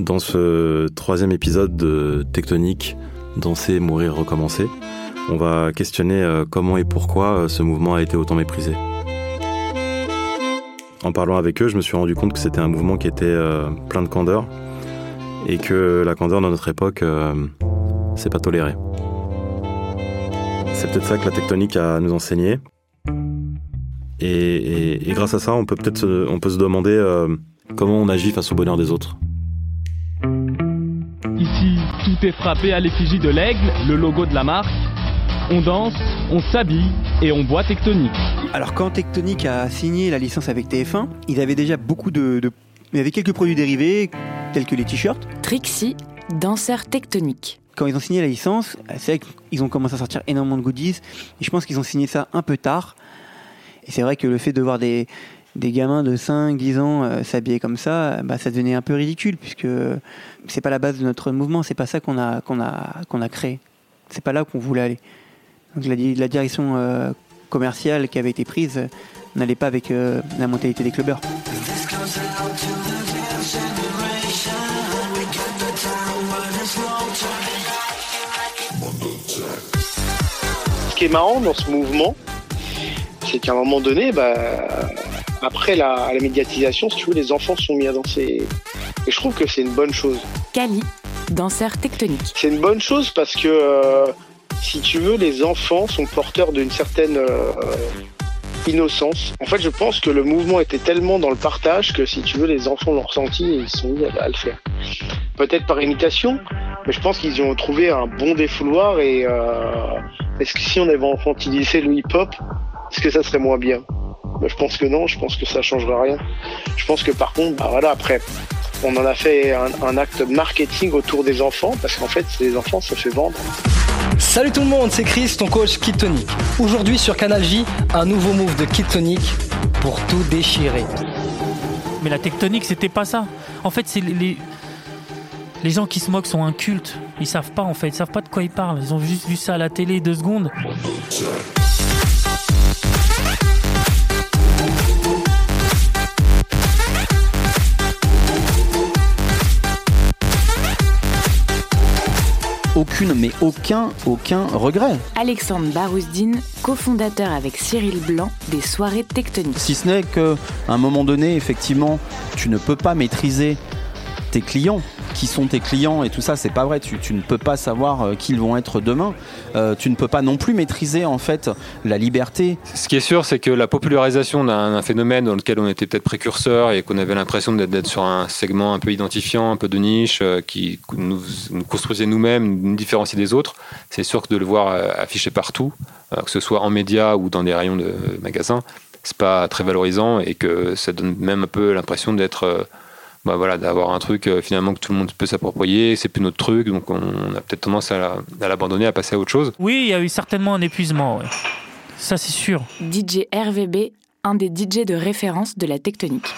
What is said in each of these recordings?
Dans ce troisième épisode de Tectonique, Danser, mourir, recommencer, on va questionner euh, comment et pourquoi euh, ce mouvement a été autant méprisé. En parlant avec eux, je me suis rendu compte que c'était un mouvement qui était euh, plein de candeur et que la candeur dans notre époque, c'est pas toléré. C'est peut-être ça que la tectonique a nous enseigner. Et, grâce à ça, on peut peut-être on peut se demander comment on agit face au bonheur des autres. Ici, tout est frappé à l'effigie de l'aigle, le logo de la marque. On danse, on s'habille et on boit tectonique. Alors quand Tectonic a signé la licence avec TF1, ils avaient déjà beaucoup de, de- Il y avait quelques produits dérivés, tels que les t-shirts. Trixie, danseur tectonique. Quand ils ont signé la licence, c'est vrai qu'ils ont commencé à sortir énormément de goodies. Et je pense qu'ils ont signé ça un peu tard. Et c'est vrai que le fait de voir des, des gamins de 5, 10 ans euh, s'habiller comme ça, bah, ça devenait un peu ridicule, puisque c'est pas la base de notre mouvement, c'est pas ça qu'on a, qu'on a, qu'on a créé. C'est pas là qu'on voulait aller. Donc la, di- la direction euh, commerciale qui avait été prise euh, n'allait pas avec euh, la mentalité des clubbers. Ce qui est marrant dans ce mouvement, c'est qu'à un moment donné, bah, après la, la médiatisation, si tu veux, les enfants sont mis à danser. Et je trouve que c'est une bonne chose. Kali, danseur tectonique. C'est une bonne chose parce que, euh, si tu veux, les enfants sont porteurs d'une certaine euh, innocence. En fait, je pense que le mouvement était tellement dans le partage que, si tu veux, les enfants l'ont ressenti et ils sont mis à, à le faire. Peut-être par imitation, mais je pense qu'ils y ont trouvé un bon défouloir et euh, est-ce que si on avait infantilisé le hip-hop, est-ce que ça serait moins bien? Bah, Je pense que non, je pense que ça changera rien. Je pense que par contre, bah voilà, après, on en a fait un, un acte marketing autour des enfants, parce qu'en fait, les enfants, ça fait vendre. Salut tout le monde, c'est Chris, ton coach Kid Tonic. Aujourd'hui sur Canal J, un nouveau move de Kid Tonic pour tout déchirer. Mais la tectonique, c'était pas ça. En fait, c'est les, les, les gens qui se moquent sont incultes. Ils savent pas, en fait. Ils savent pas de quoi ils parlent. Ils ont juste vu ça à la télé deux secondes. Aucune, mais aucun, aucun regret. Alexandre Barouzdine, cofondateur avec Cyril Blanc des soirées tectoniques. Si ce n'est qu'à un moment donné, effectivement, tu ne peux pas maîtriser tes clients. Qui sont tes clients et tout ça, c'est pas vrai. Tu, ne peux pas savoir euh, qui ils vont être demain. Euh, tu ne peux pas non plus maîtriser en fait la liberté. Ce qui est sûr, c'est que la popularisation d'un phénomène dans lequel on était peut-être précurseur et qu'on avait l'impression d'être sur un segment un peu identifiant, un peu de niche, euh, qui nous, construisait nous-mêmes, nous différenciait des autres, c'est sûr que de le voir affiché partout, que ce soit en médias ou dans des rayons de magasins, c'est pas très valorisant et que ça donne même un peu l'impression d'être bah voilà, d'avoir un truc euh, finalement que tout le monde peut s'approprier, c'est plus notre truc, donc on, on a peut-être tendance à la- à l'abandonner, à passer à autre chose. Oui, il y a eu certainement un épuisement. ouais. Ça, c'est sûr. DJ RVB, un des DJ de référence de la tectonique.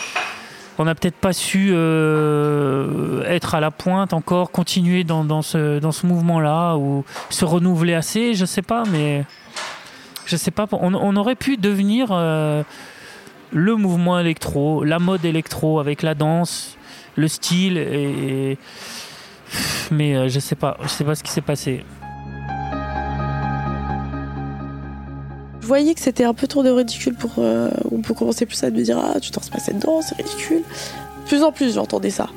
On n'a peut-être pas su euh, être à la pointe encore, continuer dans, dans ce, dans ce mouvement-là ou se renouveler assez, je sais pas, mais je sais pas. On, on aurait pu devenir euh, le mouvement électro, la mode électro avec la danse, le style, et, mais euh, je sais pas, je sais pas ce qui s'est passé. Je voyais que c'était un peu trop de ridicule pour. euh, on peut commencer plus à me dire Ah, tu danses pas cette danse, c'est ridicule. Plus en plus, j'entendais ça.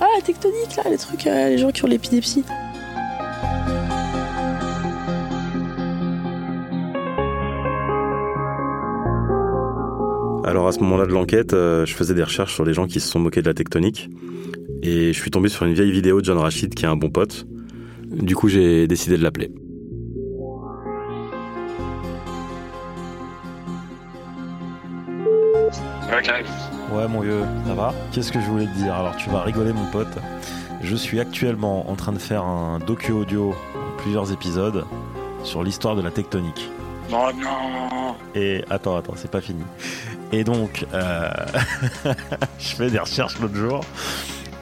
Ah, la tectonique, là, les trucs, euh, les gens qui ont l'épilepsie. Alors à ce moment-là de l'enquête, euh, je faisais des recherches sur les gens qui se sont moqués de la tectonique. Et je suis tombé sur une vieille vidéo de John Rachid qui est un bon pote. Du coup, j'ai décidé de l'appeler. Ouais, mon vieux, ça va? Qu'est-ce que je voulais te dire? Alors, tu vas rigoler, mon pote. Je suis actuellement en train de faire un docu audio, plusieurs épisodes, sur l'histoire de la tectonique. Non, non Et attends, attends, c'est pas fini. Et donc, euh, je fais des recherches l'autre jour.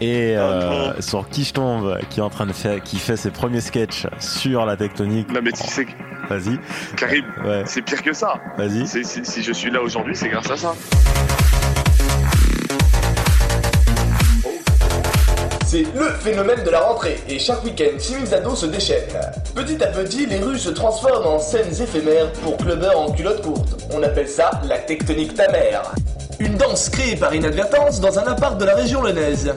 Et euh, sur qui je tombe, qui est en train de faire, qui fait ses premiers sketchs sur la tectonique. Non mais tu sais. Vas-y. Karim, Ouais. c'est pire que ça. Vas-y. Si je suis là aujourd'hui, c'est grâce à ça. C'est le phénomène de la rentrée et chaque week-end, 6000 ados se déchaînent. Petit à petit, les rues se transforment en scènes éphémères pour clubbers en culotte courte. On appelle ça la tectonique ta mère. Une danse créée par inadvertance dans un appart de la région lyonnaise.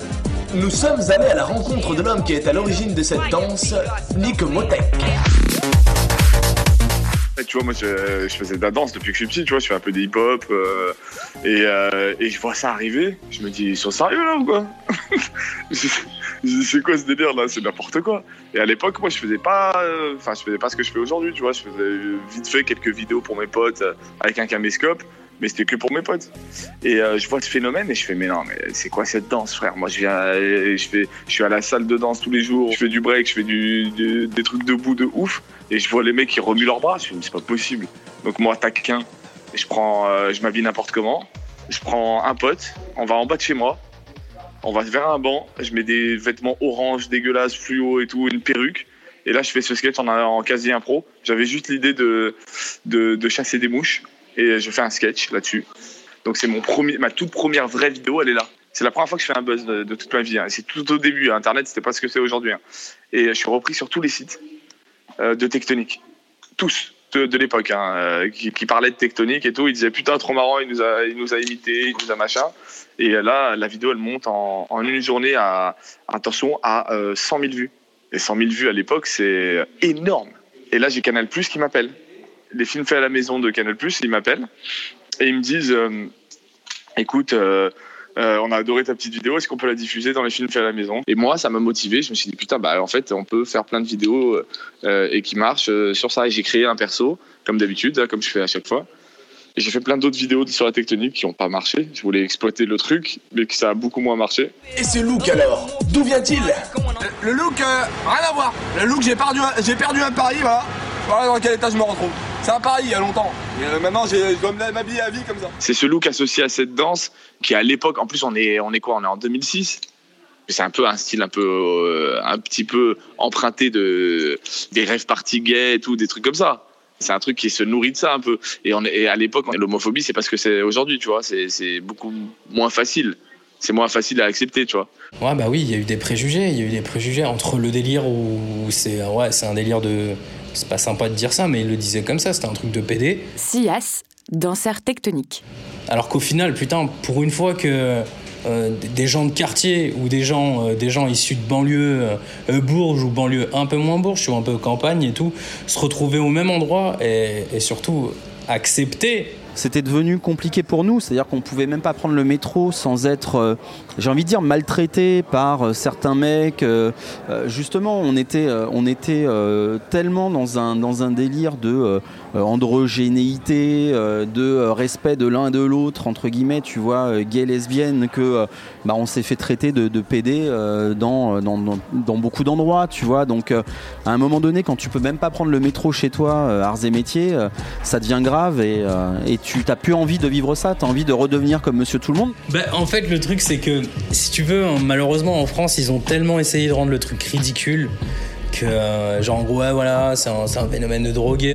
Nous sommes allés à la rencontre de l'homme qui est à l'origine de cette danse, Nick Motek. Tu vois, moi, je, je faisais de la danse depuis que je suis petit, tu vois, je fais un peu de hip-hop, euh, et, euh, et je vois ça arriver, je me dis, ils sont sérieux là ou quoi? C'est quoi ce délire là? C'est n'importe quoi. Et à l'époque, moi, je faisais pas, euh, enfin, je faisais pas ce que je fais aujourd'hui, tu vois, je faisais vite fait quelques vidéos pour mes potes euh, avec un caméscope, mais c'était que pour mes potes. Et je vois ce phénomène et je fais, mais non, mais c'est quoi cette danse, frère? Moi, je viens, je fais, je suis à la salle de danse tous les jours, je fais du break, je fais des trucs debout de ouf. Et je vois les mecs qui remuent leurs bras, je me dis, c'est pas possible. Donc moi, taquin, je prends, euh, je m'habille n'importe comment. Je prends un pote, on va en bas de chez moi, on va vers un banc, je mets des vêtements orange, dégueulasses, fluo et tout, une perruque. Et là, je fais ce sketch en, en quasi impro. J'avais juste l'idée de, de, chasser des mouches et je fais un sketch là-dessus. Donc c'est mon premier, ma toute première vraie vidéo, elle est là. C'est la première fois que je fais un buzz de, toute ma vie. hein. C'est tout au début. Internet, c'était pas ce que c'est aujourd'hui. hein. Et je suis repris sur tous les sites euh, de tectonique. Tous de, l'époque, hein, euh, qui, parlaient de tectonique et tout. Ils disaient putain, trop marrant, il nous a, il nous a imité, il nous a machin. Et là, la vidéo, elle monte en, une journée à, attention, à euh, 100 000 vues. Et 100 000 vues à l'époque, c'est énorme. Et là, j'ai Canal Plus qui m'appelle. Les films faits à la maison de Canal Plus, ils m'appellent et ils me disent euh, écoute, euh, euh, on a adoré ta petite vidéo, est-ce qu'on peut la diffuser dans les films faits à la maison? Et moi, ça m'a motivé. Je me suis dit putain, bah en fait, on peut faire plein de vidéos euh, et qui marchent euh, sur ça. Et j'ai créé un perso, comme d'habitude, hein, comme je fais à chaque fois. Et j'ai fait plein d'autres vidéos sur la tectonique qui n'ont pas marché. Je voulais exploiter le truc, mais que ça a beaucoup moins marché. Et ce look alors D'où vient-il? Le look, euh, rien à voir. Le look, j'ai perdu, un- j'ai perdu un pari, voilà. Voilà dans quel état je me retrouve. C'est un pari il y a longtemps. Euh, maintenant, je dois m'habiller à vie comme ça. C'est ce look associé à cette danse qui, à l'époque, en plus, on est, on est quoi On est en 2006. C'est un peu un style un peu, euh, un petit peu emprunté de des rêves party gays et tout, des trucs comme ça. C'est un truc qui se nourrit de ça un peu. Et, et à l'époque, l'homophobie, c'est parce que c'est aujourd'hui, tu vois. C'est beaucoup moins facile. C'est moins facile à accepter, tu vois. Ouais, bah oui, il y a eu des préjugés. Il y a eu des préjugés entre le délire où c'est ouais, c'est un délire de. C'est pas sympa de dire ça, mais il le disait comme ça, c'était un truc de PD. Sias, danseur tectonique. Alors qu'au final, putain, pour une fois que euh, des gens de quartier ou des gens, euh, des gens issus de banlieue euh, euh, Bourges ou banlieue un peu moins Bourges, ou un peu campagne et tout, se retrouver au même endroit et, et surtout accepter c'était devenu compliqué pour nous, c'est-à-dire qu'on pouvait même pas prendre le métro sans être, euh, j'ai envie de dire, maltraité par euh, certains mecs. euh, justement, on était, tellement dans un, délire de androgénéité, euh, de euh, respect de l'un et de l'autre, entre guillemets, tu vois, euh, gay, lesbienne, que euh, bah, on s'est fait traiter de, de PD euh, dans, dans, dans- beaucoup d'endroits, tu vois. Donc, euh, à un moment donné, quand tu peux même pas prendre le métro chez toi, euh, arts et métiers, euh, ça devient grave et, euh, tu n'as plus envie de vivre ça, tu as envie de redevenir comme monsieur tout le monde. Bah, en fait, le truc, c'est que, si tu veux, malheureusement, en France, ils ont tellement essayé de rendre le truc ridicule que, euh, genre, en gros, ouais, voilà, c'est un, un phénomène de drogué.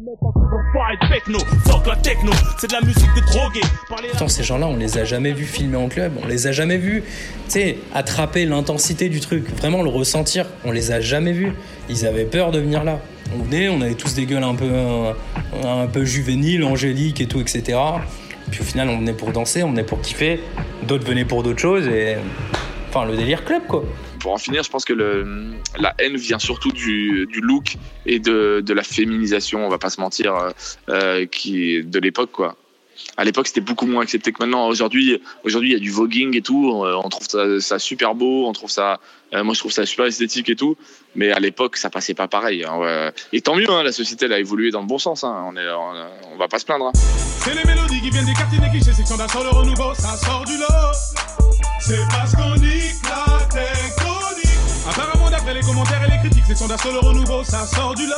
Techno, fuck la techno, c'est de la musique de drogué. Pourtant, ces gens-là, on les a jamais vus filmer en club, on les a jamais vus, tu sais, attraper l'intensité du truc, vraiment le ressentir, on les a jamais vus. Ils avaient peur de venir là. On venait, on avait tous des gueules un peu, un peu juvéniles, angéliques et tout, etc. Puis au final, on venait pour danser, on venait pour kiffer, d'autres venaient pour d'autres choses, et. Enfin, le délire club, quoi. Pour en finir, je pense que la haine vient surtout du, look et de, la féminisation, on va pas se mentir, euh, euh, de l'époque, quoi. À l'époque, c'était beaucoup moins accepté que maintenant. Aujourd'hui, aujourd'hui, il y a du voguing et tout. Euh, On trouve ça, super beau. On trouve ça, moi, je trouve ça super esthétique et tout. Mais à l'époque, ça passait pas pareil. hein. Et tant mieux, hein, la société, elle a évolué dans le bon sens. hein. On est, va pas se plaindre. C'est les mélodies qui viennent des quartiers des clichés, section le renouveau, ça sort du lot. C'est parce qu'on nique tectonique. Les commentaires et les critiques, section d'assaut, le renouveau, ça sort du lot.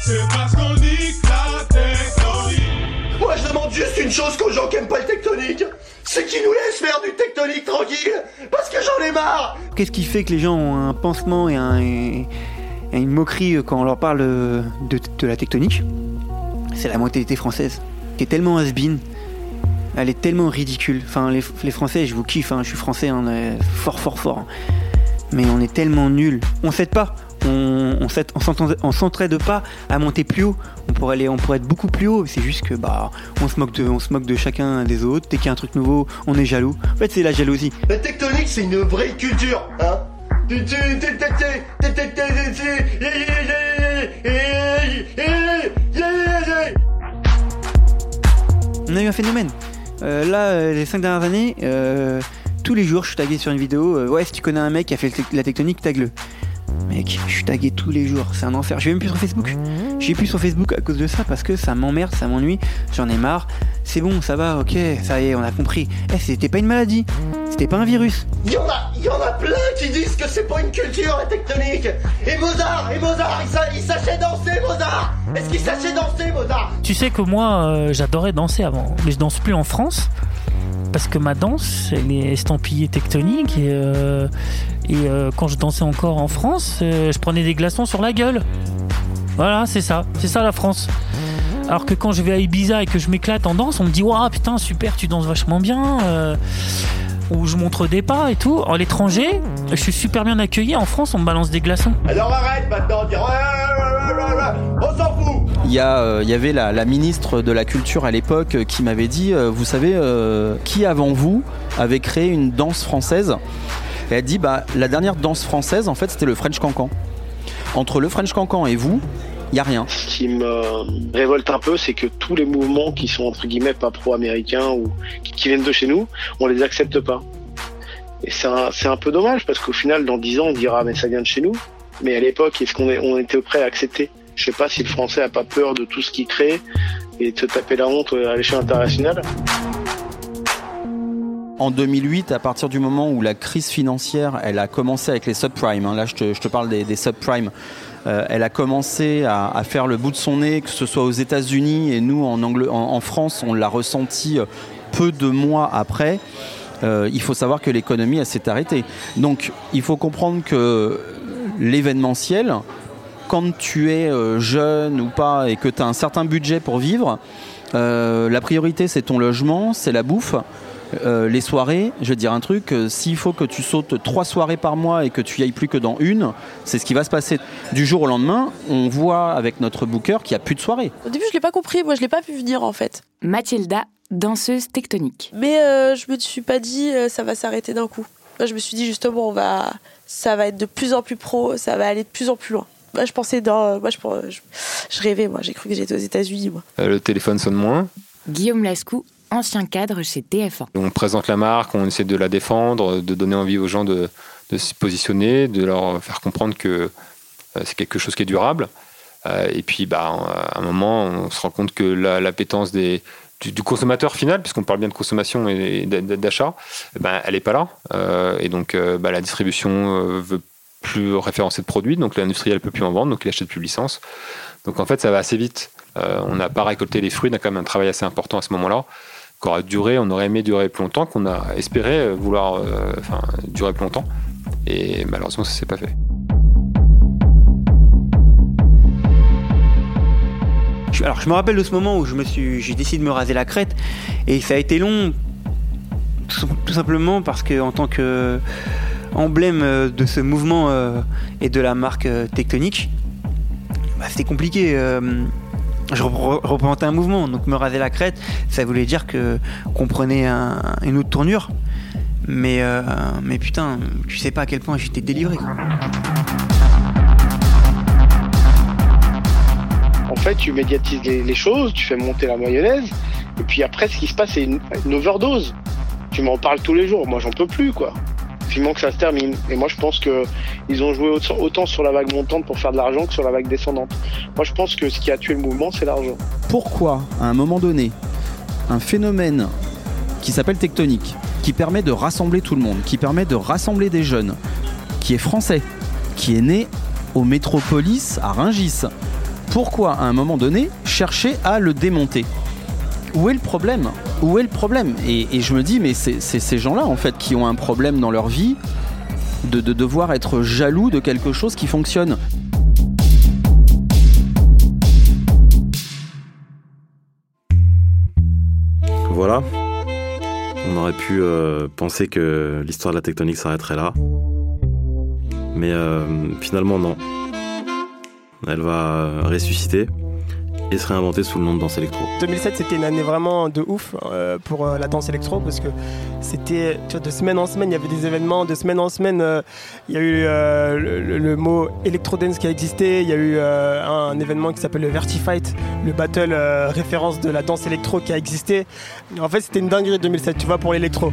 C'est parce qu'on nique la tectonique. Moi, je demande juste une chose qu'aux gens qui aiment pas le tectonique. C'est qu'ils nous laissent faire du tectonique tranquille. Parce que j'en ai marre. Qu'est-ce qui fait que les gens ont un pansement et, un- et une moquerie quand on leur parle de, de la tectonique? C'est la mentalité française, qui est tellement has-been. Elle est tellement ridicule. Enfin, les, les Français, je vous kiffe, hein, je suis français, on est fort, fort, fort mais on est tellement nul. On s'aide pas. On, s'entraide pas à monter plus haut. On pourrait aller, on pourrait être beaucoup plus haut. C'est juste que bah, on se moque de, on se moque de chacun des autres. Dès qu'il y a un truc nouveau, on est jaloux. En fait, c'est la jalousie. La tectonique, c'est une vraie culture, hein. On a eu un phénomène. Là, les cinq dernières années, tous les jours, je suis tagué sur une vidéo. euh, ouais, si tu connais un mec qui a fait la tectonique, tague-le. Mec, je suis tagué tous les jours, c'est un enfer. Je vais même plus sur Facebook. J'ai plus sur Facebook à cause de ça parce que ça m'emmerde, ça m'ennuie, j'en ai marre. C'est bon, ça va, ok, ça y est, on a compris. Eh, c'était pas une maladie, c'était pas un virus. Il y en a, il y en a plein qui disent que c'est pas une culture la tectonique. Et Mozart, et Mozart, il, il sachait danser Mozart. Est-ce qu'il sachait danser Mozart? Tu sais que moi, euh, j'adorais danser avant, mais je danse plus en France parce que ma danse, elle est estampillée tectonique et, euh, euh, quand je dansais encore en France, euh, je prenais des glaçons sur la gueule. Voilà, c'est ça, c'est ça la France. Alors que quand je vais à Ibiza et que je m'éclate en danse, on me dit Waouh, putain, super, tu danses vachement bien. euh, ou je montre des pas et tout. À l'étranger, je suis super bien accueilli. En France, on me balance des glaçons. Alors arrête maintenant on s'en fout. Il euh, y avait la, ministre de la Culture à l'époque euh, qui m'avait dit, euh, vous savez, qui avant vous avait créé une danse française? Et elle dit, bah, la dernière danse française, en fait, c'était le French Cancan. Entre le French Cancan et vous, il y a rien. Ce qui me révolte un peu, c'est que tous les mouvements qui sont entre guillemets pas pro-américains ou qui, viennent de chez nous, on les accepte pas. Et c'est un, peu dommage parce qu'au final, dans 10 ans, on dira mais ça vient de chez nous. Mais à l'époque, est-ce qu'on était prêt à accepter? Je sais pas si le Français a pas peur de tout ce qu'il crée et de se taper la honte à l'échelle internationale. En 2008, à partir du moment où la crise financière, elle a commencé avec les subprimes, hein, là je te, parle des, subprimes, euh, elle a commencé à, faire le bout de son nez, que ce soit aux États-Unis et nous en, France, on l'a ressenti euh, peu de mois après. Euh, il faut savoir que l'économie s'est arrêtée. Donc il faut comprendre que l'événementiel, quand tu es euh, jeune ou pas et que tu as un certain budget pour vivre, euh, la priorité c'est ton logement, c'est la bouffe. Euh, les soirées, je vais te dire un truc, euh, s'il faut que tu sautes trois soirées par mois et que tu y ailles plus que dans une, c'est ce qui va se passer. Du jour au lendemain, on voit avec notre booker qu'il n'y a plus de soirée. Au début, je l'ai pas compris. Moi, je l'ai pas pu venir en fait. Mathilda, danseuse tectonique. Mais euh, je me suis pas dit euh, ça va s'arrêter d'un coup. Moi, je me suis dit justement on va, ça va être de plus en plus pro, ça va aller de plus en plus loin. Moi, je pensais dans, moi, je, je, je rêvais. Moi, j'ai cru que j'étais aux États-Unis. Moi. Euh, le téléphone sonne moins. Guillaume Lascou, ancien cadre chez TF1. On présente la marque, on essaie de la défendre, de donner envie aux gens de, de se positionner, de leur faire comprendre que euh, c'est quelque chose qui est durable. Euh, et puis, bah, à un moment, on se rend compte que la- l'appétence des, du, du consommateur final, puisqu'on parle bien de consommation et d'a- d'achat, ben, elle n'est pas là. Euh, et donc, euh, bah, la distribution euh, veut plus référencer de produits, donc l'industriel ne peut plus en vendre, donc il achète plus licence. Donc en fait, ça va assez vite. Euh, on n'a pas récolté les fruits, on a quand même un travail assez important à ce moment-là, qui aurait duré, on aurait aimé durer plus longtemps, qu'on a espéré euh, vouloir euh, enfin, durer plus longtemps. Et malheureusement, ça s'est pas fait. Alors je me rappelle de ce moment où j'ai décidé de me raser la crête et ça a été long, tout, tout simplement parce que en tant que emblème euh, de ce mouvement euh, et de la marque euh, tectonique, bah, c'était compliqué. je repr- représentais un mouvement, donc me raser la crête, ça voulait dire que qu'on prenait un- une autre tournure. Mais, mais putain, tu sais pas à quel point j'étais délivré. En fait, tu médiatises les, les choses, tu fais monter la mayonnaise, Et puis après, ce qui se passe, c'est une, une overdose. Tu m'en parles tous les jours. Moi, j'en peux plus, quoi. Vivement que ça se termine. Et moi, je pense que ils ont joué autant- sur la vague montante pour faire de l'argent que sur la vague descendante. Moi, je pense que ce qui a tué le mouvement, c'est l'argent. Pourquoi, à un moment donné, un phénomène qui s'appelle tectonique, qui permet de rassembler tout le monde, qui permet de rassembler des jeunes, qui est français, qui est né au métropolis à Rungis, pourquoi, à un moment donné, chercher à le démonter? Où est le problème? Où est le problème et, je me dis, mais c'est ces gens-là, en fait, qui ont un problème dans leur vie de, de devoir être jaloux de quelque chose qui fonctionne. Voilà. On aurait pu euh, penser que l'histoire de la tectonique s'arrêterait là. Mais euh, finalement, non. Elle va ressusciter et se réinventer sous le nom de danse électro. 2007 c'était une année vraiment de ouf euh, pour euh, la danse électro parce que c'était de semaine en semaine il y avait des événements de semaine en semaine euh, il y a eu le, mot electro dance qui a existé il y a eu euh, un, événement qui s'appelle le Vertifight le battle référence de la danse électro qui a existé en fait c'était une dinguerie 2007 tu vois pour l'électro